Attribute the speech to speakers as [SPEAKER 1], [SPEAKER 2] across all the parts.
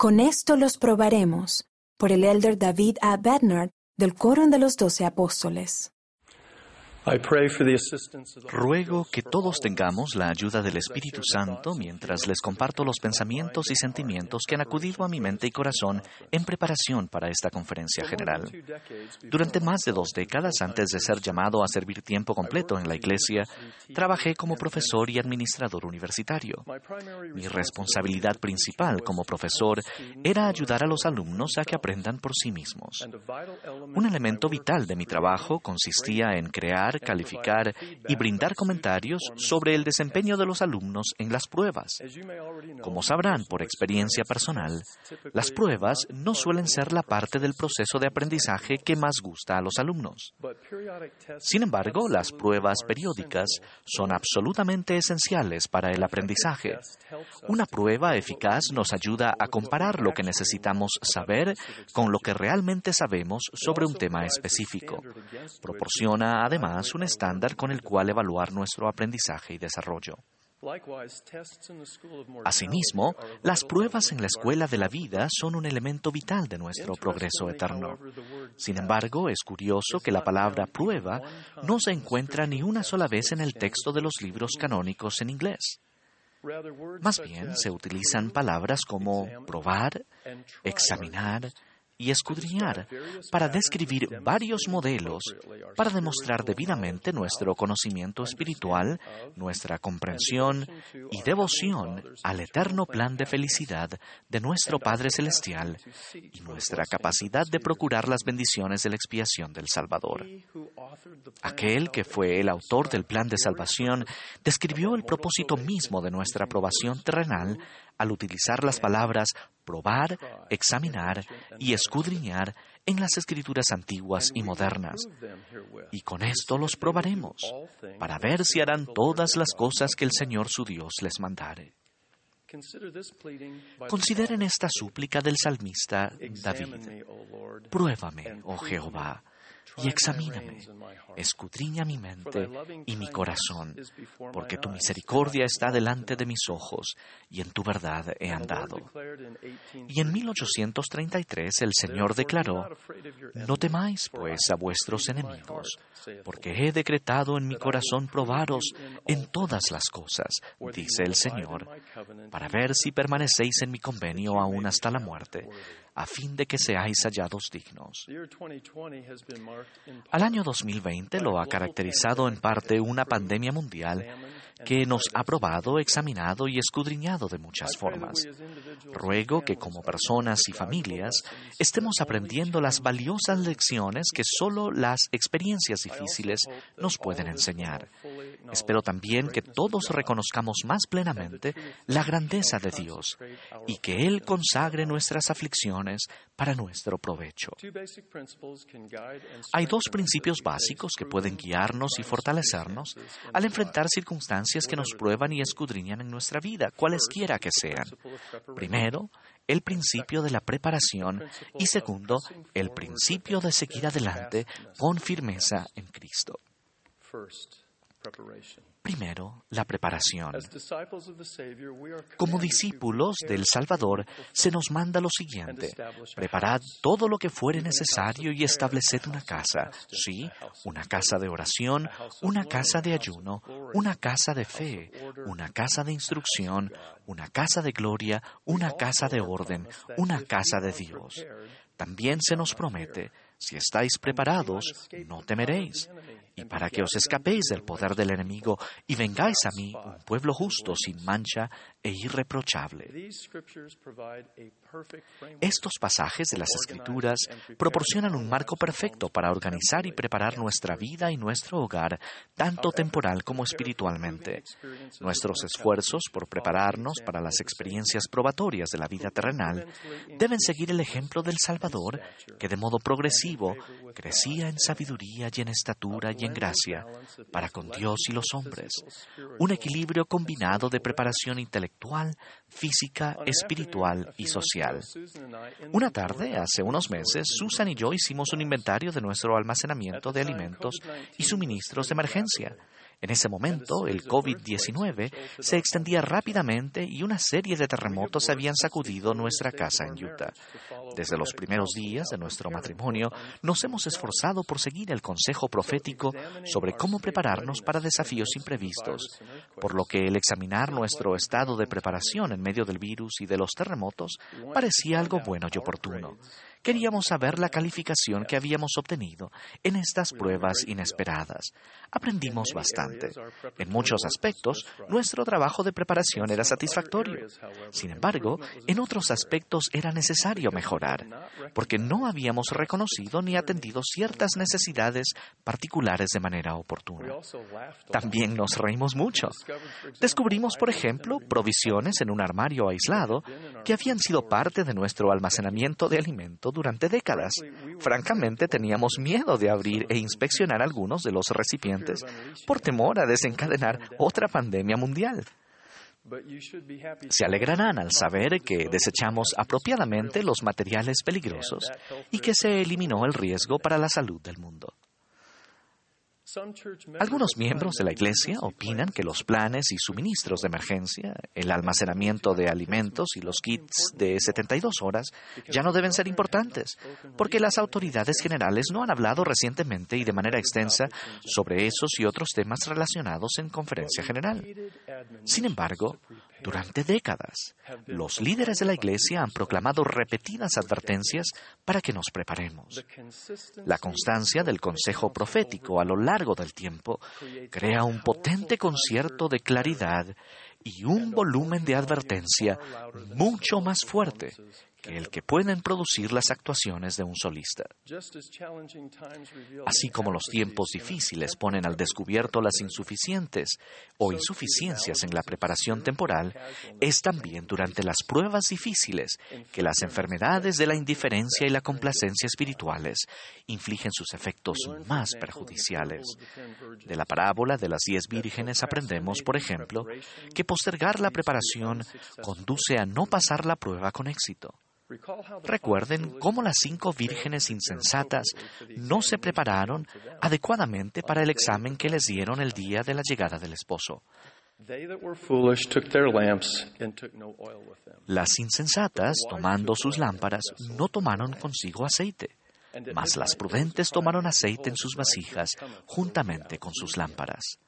[SPEAKER 1] Con esto los probaremos, por el elder David A. Bednard del Coro de los Doce Apóstoles.
[SPEAKER 2] Ruego que todos tengamos la ayuda del Espíritu Santo mientras les comparto los pensamientos y sentimientos que han acudido a mi mente y corazón en preparación para esta conferencia general. Durante más de dos décadas antes de ser llamado a servir tiempo completo en la Iglesia, trabajé como profesor y administrador universitario. Mi responsabilidad principal como profesor era ayudar a los alumnos a que aprendan por sí mismos. Un elemento vital de mi trabajo consistía en crear calificar y brindar comentarios sobre el desempeño de los alumnos en las pruebas. Como sabrán por experiencia personal, las pruebas no suelen ser la parte del proceso de aprendizaje que más gusta a los alumnos. Sin embargo, las pruebas periódicas son absolutamente esenciales para el aprendizaje. Una prueba eficaz nos ayuda a comparar lo que necesitamos saber con lo que realmente sabemos sobre un tema específico. Proporciona además un estándar con el cual evaluar nuestro aprendizaje y desarrollo. Asimismo, las pruebas en la escuela de la vida son un elemento vital de nuestro progreso eterno. Sin embargo, es curioso que la palabra prueba no se encuentra ni una sola vez en el texto de los libros canónicos en inglés. Más bien se utilizan palabras como probar, examinar, y escudriñar para describir varios modelos para demostrar debidamente nuestro conocimiento espiritual, nuestra comprensión y devoción al eterno plan de felicidad de nuestro Padre Celestial y nuestra capacidad de procurar las bendiciones de la expiación del Salvador. Aquel que fue el autor del plan de salvación describió el propósito mismo de nuestra aprobación terrenal al utilizar las palabras probar, examinar y escudriñar en las escrituras antiguas y modernas. Y con esto los probaremos, para ver si harán todas las cosas que el Señor su Dios les mandare. Consideren esta súplica del salmista David. Pruébame, oh Jehová, y examíname, escudriña mi mente y mi corazón, porque tu misericordia está delante de mis ojos y en tu verdad he andado. Y en 1833 el Señor declaró, No temáis pues a vuestros enemigos, porque he decretado en mi corazón probaros en todas las cosas, dice el Señor, para ver si permanecéis en mi convenio aún hasta la muerte a fin de que seáis hallados dignos. Al año 2020 lo ha caracterizado en parte una pandemia mundial que nos ha probado, examinado y escudriñado de muchas formas. Ruego que como personas y familias estemos aprendiendo las valiosas lecciones que solo las experiencias difíciles nos pueden enseñar. Espero también que todos reconozcamos más plenamente la grandeza de Dios y que Él consagre nuestras aflicciones para nuestro provecho. Hay dos principios básicos que pueden guiarnos y fortalecernos al enfrentar circunstancias que nos prueban y escudriñan en nuestra vida, cualesquiera que sean. Primero, el principio de la preparación y segundo, el principio de seguir adelante con firmeza en Cristo. Primero, la preparación. Como discípulos del Salvador, se nos manda lo siguiente. Preparad todo lo que fuere necesario y estableced una casa. Sí, una casa de oración, una casa de ayuno, una casa de fe, una casa de instrucción, una casa de gloria, una casa de orden, una casa de Dios. También se nos promete, si estáis preparados, no temeréis y para que os escapéis del poder del enemigo y vengáis a mí, un pueblo justo, sin mancha e irreprochable. Estos pasajes de las Escrituras proporcionan un marco perfecto para organizar y preparar nuestra vida y nuestro hogar, tanto temporal como espiritualmente. Nuestros esfuerzos por prepararnos para las experiencias probatorias de la vida terrenal deben seguir el ejemplo del Salvador, que de modo progresivo crecía en sabiduría y en estatura y en gracia para con Dios y los hombres. Un equilibrio combinado de preparación intelectual, física, espiritual y social. Una tarde, hace unos meses, Susan y yo hicimos un inventario de nuestro almacenamiento de alimentos y suministros de emergencia En ese momento, el COVID-19 se extendía rápidamente y una serie de terremotos habían sacudido nuestra casa en Utah. Desde los primeros días de nuestro matrimonio, nos hemos esforzado por seguir el consejo profético sobre cómo prepararnos para desafíos imprevistos, por lo que el examinar nuestro estado de preparación en medio del virus y de los terremotos parecía algo bueno y oportuno. Queríamos saber la calificación que habíamos obtenido en estas pruebas inesperadas. Aprendimos bastante. En muchos aspectos, nuestro trabajo de preparación era satisfactorio. Sin embargo, en otros aspectos era necesario mejorar, porque no habíamos reconocido ni atendido ciertas necesidades particulares de manera oportuna. También nos reímos mucho. Descubrimos, por ejemplo, provisiones en un armario aislado que habían sido parte de nuestro almacenamiento de alimentos durante décadas. Francamente, teníamos miedo de abrir e inspeccionar algunos de los recipientes por temor a desencadenar otra pandemia mundial. Se alegrarán al saber que desechamos apropiadamente los materiales peligrosos y que se eliminó el riesgo para la salud del mundo. Algunos miembros de la Iglesia opinan que los planes y suministros de emergencia, el almacenamiento de alimentos y los kits de 72 horas ya no deben ser importantes, porque las autoridades generales no han hablado recientemente y de manera extensa sobre esos y otros temas relacionados en conferencia general. Sin embargo, durante décadas, los líderes de la Iglesia han proclamado repetidas advertencias para que nos preparemos. La constancia del consejo profético a lo largo del tiempo crea un potente concierto de claridad y un volumen de advertencia mucho más fuerte que el que pueden producir las actuaciones de un solista. Así como los tiempos difíciles ponen al descubierto las insuficientes o insuficiencias en la preparación temporal, es también durante las pruebas difíciles que las enfermedades de la indiferencia y la complacencia espirituales infligen sus efectos más perjudiciales. De la parábola de las diez vírgenes aprendemos, por ejemplo, que postergar la preparación conduce a no pasar la prueba con éxito. Recuerden cómo las cinco vírgenes insensatas no se prepararon adecuadamente para el examen que les dieron el día de la llegada del esposo. Las insensatas, tomando sus lámparas, no tomaron consigo aceite, mas las prudentes tomaron aceite en sus vasijas juntamente con sus lámparas.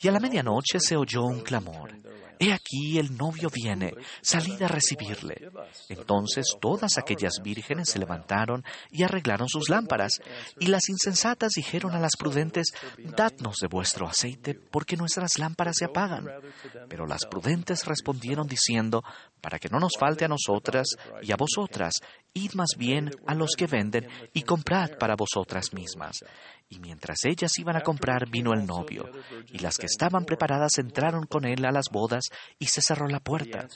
[SPEAKER 2] Y a la medianoche se oyó un clamor. He aquí el novio viene, salid a recibirle. Entonces todas aquellas vírgenes se levantaron y arreglaron sus lámparas, y las insensatas dijeron a las prudentes, Dadnos de vuestro aceite, porque nuestras lámparas se apagan. Pero las prudentes respondieron diciendo, Para que no nos falte a nosotras y a vosotras, id más bien a los que venden y comprad para vosotras mismas. Y mientras ellas iban a comprar, vino el novio, y las que estaban preparadas entraron con él a las bodas, y se cerró la puerta.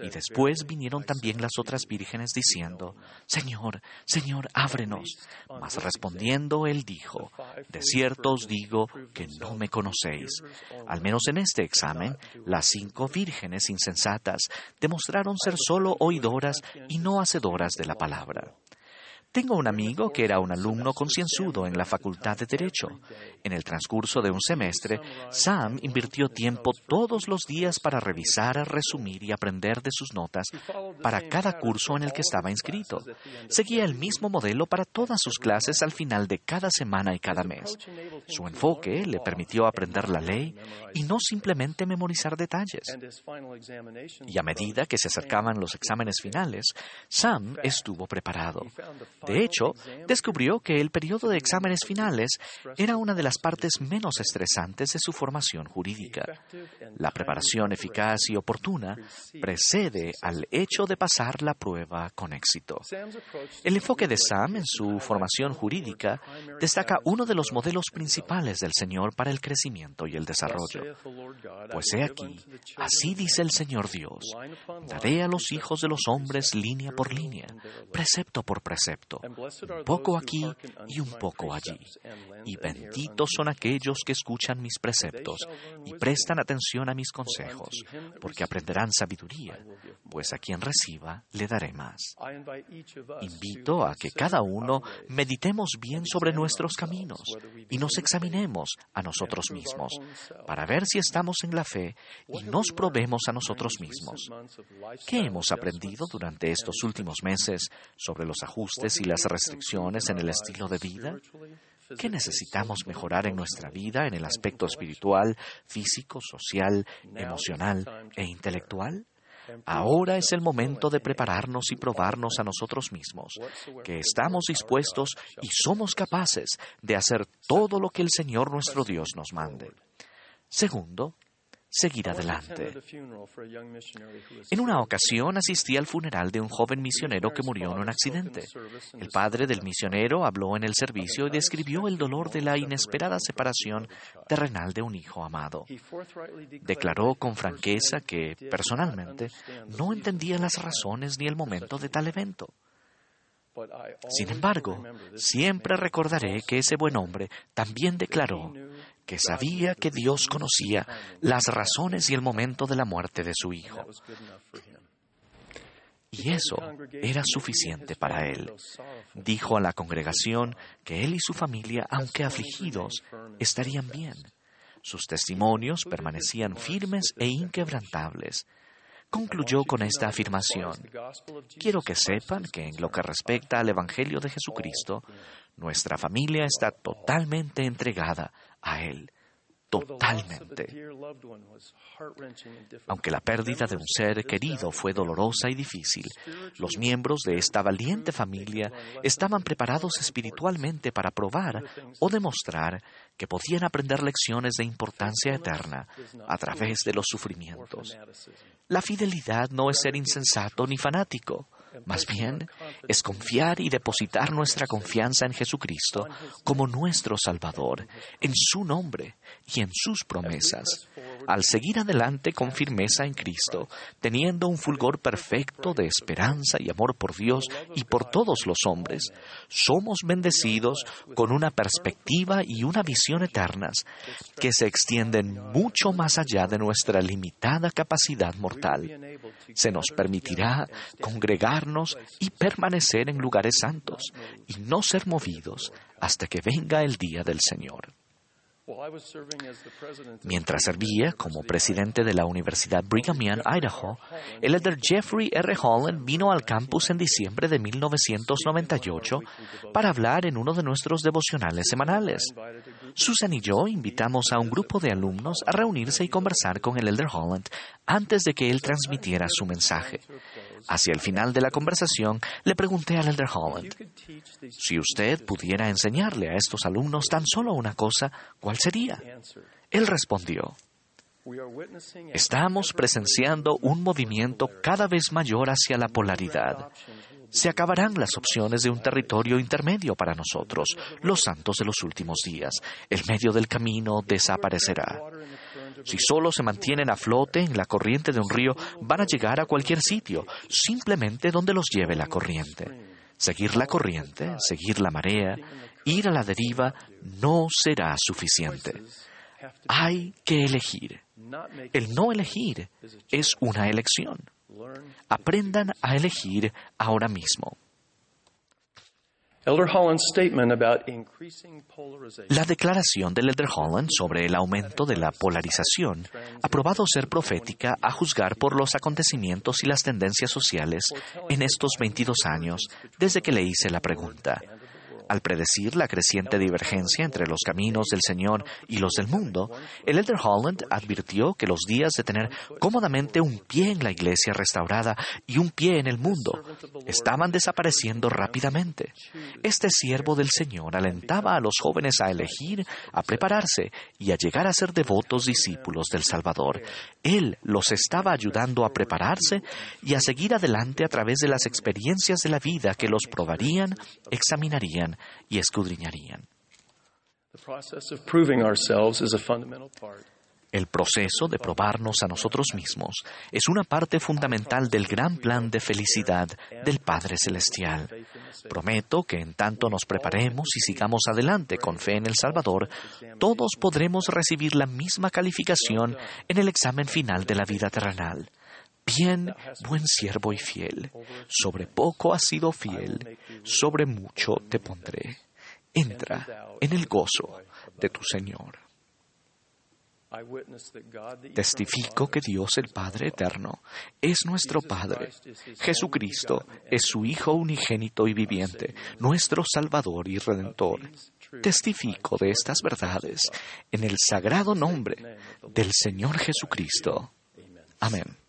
[SPEAKER 2] Y después vinieron también las otras vírgenes diciendo, Señor, Señor, ábrenos. Mas respondiendo él dijo, De cierto os digo que no me conocéis. Al menos en este examen, las cinco vírgenes insensatas demostraron ser solo oidoras y no hacedoras de la palabra. Tengo un amigo que era un alumno concienzudo en la Facultad de Derecho. En el transcurso de un semestre, Sam invirtió tiempo todos los días para revisar, resumir y aprender de sus notas para cada curso en el que estaba inscrito. Seguía el mismo modelo para todas sus clases al final de cada semana y cada mes. Su enfoque le permitió aprender la ley y no simplemente memorizar detalles. Y a medida que se acercaban los exámenes finales, Sam estuvo preparado. De hecho, descubrió que el periodo de exámenes finales era una de las partes menos estresantes de su formación jurídica. La preparación eficaz y oportuna precede al hecho de pasar la prueba con éxito. El enfoque de Sam en su formación jurídica destaca uno de los modelos principales del Señor para el crecimiento y el desarrollo. Pues he aquí, así dice el Señor Dios, daré a los hijos de los hombres línea por línea, precepto por precepto un poco aquí y un poco allí. Y benditos son aquellos que escuchan mis preceptos y prestan atención a mis consejos, porque aprenderán sabiduría, pues a quien reciba le daré más. Invito a que cada uno meditemos bien sobre nuestros caminos y nos examinemos a nosotros mismos para ver si estamos en la fe y nos probemos a nosotros mismos. ¿Qué hemos aprendido durante estos últimos meses sobre los ajustes y las restricciones en el estilo de vida? ¿Qué necesitamos mejorar en nuestra vida en el aspecto espiritual, físico, social, emocional e intelectual? Ahora es el momento de prepararnos y probarnos a nosotros mismos, que estamos dispuestos y somos capaces de hacer todo lo que el Señor nuestro Dios nos mande. Segundo, seguir adelante. En una ocasión asistí al funeral de un joven misionero que murió en un accidente. El padre del misionero habló en el servicio y describió el dolor de la inesperada separación terrenal de un hijo amado. Declaró con franqueza que, personalmente, no entendía las razones ni el momento de tal evento. Sin embargo, siempre recordaré que ese buen hombre también declaró que sabía que Dios conocía las razones y el momento de la muerte de su hijo. Y eso era suficiente para él. Dijo a la congregación que él y su familia, aunque afligidos, estarían bien. Sus testimonios permanecían firmes e inquebrantables concluyó con esta afirmación. Quiero que sepan que en lo que respecta al Evangelio de Jesucristo, nuestra familia está totalmente entregada a Él totalmente. Aunque la pérdida de un ser querido fue dolorosa y difícil, los miembros de esta valiente familia estaban preparados espiritualmente para probar o demostrar que podían aprender lecciones de importancia eterna a través de los sufrimientos. La fidelidad no es ser insensato ni fanático. Más bien, es confiar y depositar nuestra confianza en Jesucristo como nuestro Salvador, en su nombre y en sus promesas al seguir adelante con firmeza en Cristo, teniendo un fulgor perfecto de esperanza y amor por Dios y por todos los hombres, somos bendecidos con una perspectiva y una visión eternas que se extienden mucho más allá de nuestra limitada capacidad mortal. Se nos permitirá y permanecer en lugares santos y no ser movidos hasta que venga el día del Señor. Mientras servía como presidente de la Universidad Brigham Young, Idaho, el elder Jeffrey R. Holland vino al campus en diciembre de 1998 para hablar en uno de nuestros devocionales semanales. Susan y yo invitamos a un grupo de alumnos a reunirse y conversar con el elder Holland antes de que él transmitiera su mensaje. Hacia el final de la conversación, le pregunté al Elder Holland, si usted pudiera enseñarle a estos alumnos tan solo una cosa, ¿cuál sería? Él respondió, Estamos presenciando un movimiento cada vez mayor hacia la polaridad. Se acabarán las opciones de un territorio intermedio para nosotros, los santos de los últimos días. El medio del camino desaparecerá. Si solo se mantienen a flote en la corriente de un río, van a llegar a cualquier sitio, simplemente donde los lleve la corriente. Seguir la corriente, seguir la marea, ir a la deriva, no será suficiente. Hay que elegir. El no elegir es una elección. Aprendan a elegir ahora mismo. La declaración del Elder Holland sobre el aumento de la polarización ha probado ser profética a juzgar por los acontecimientos y las tendencias sociales en estos 22 años desde que le hice la pregunta. Al predecir la creciente divergencia entre los caminos del Señor y los del mundo, el Elder Holland advirtió que los días de tener cómodamente un pie en la iglesia restaurada y un pie en el mundo estaban desapareciendo rápidamente. Este siervo del Señor alentaba a los jóvenes a elegir, a prepararse y a llegar a ser devotos discípulos del Salvador. Él los estaba ayudando a prepararse y a seguir adelante a través de las experiencias de la vida que los probarían, examinarían y escudriñarían. El proceso de probarnos a nosotros mismos es una parte fundamental del gran plan de felicidad del Padre Celestial. Prometo que en tanto nos preparemos y sigamos adelante con fe en el Salvador, todos podremos recibir la misma calificación en el examen final de la vida terrenal. Bien, buen siervo y fiel, sobre poco has sido fiel, sobre mucho te pondré. Entra en el gozo de tu Señor. Testifico que Dios el Padre Eterno es nuestro Padre. Jesucristo es su Hijo unigénito y viviente, nuestro Salvador y Redentor. Testifico de estas verdades en el sagrado nombre del Señor Jesucristo. Amén.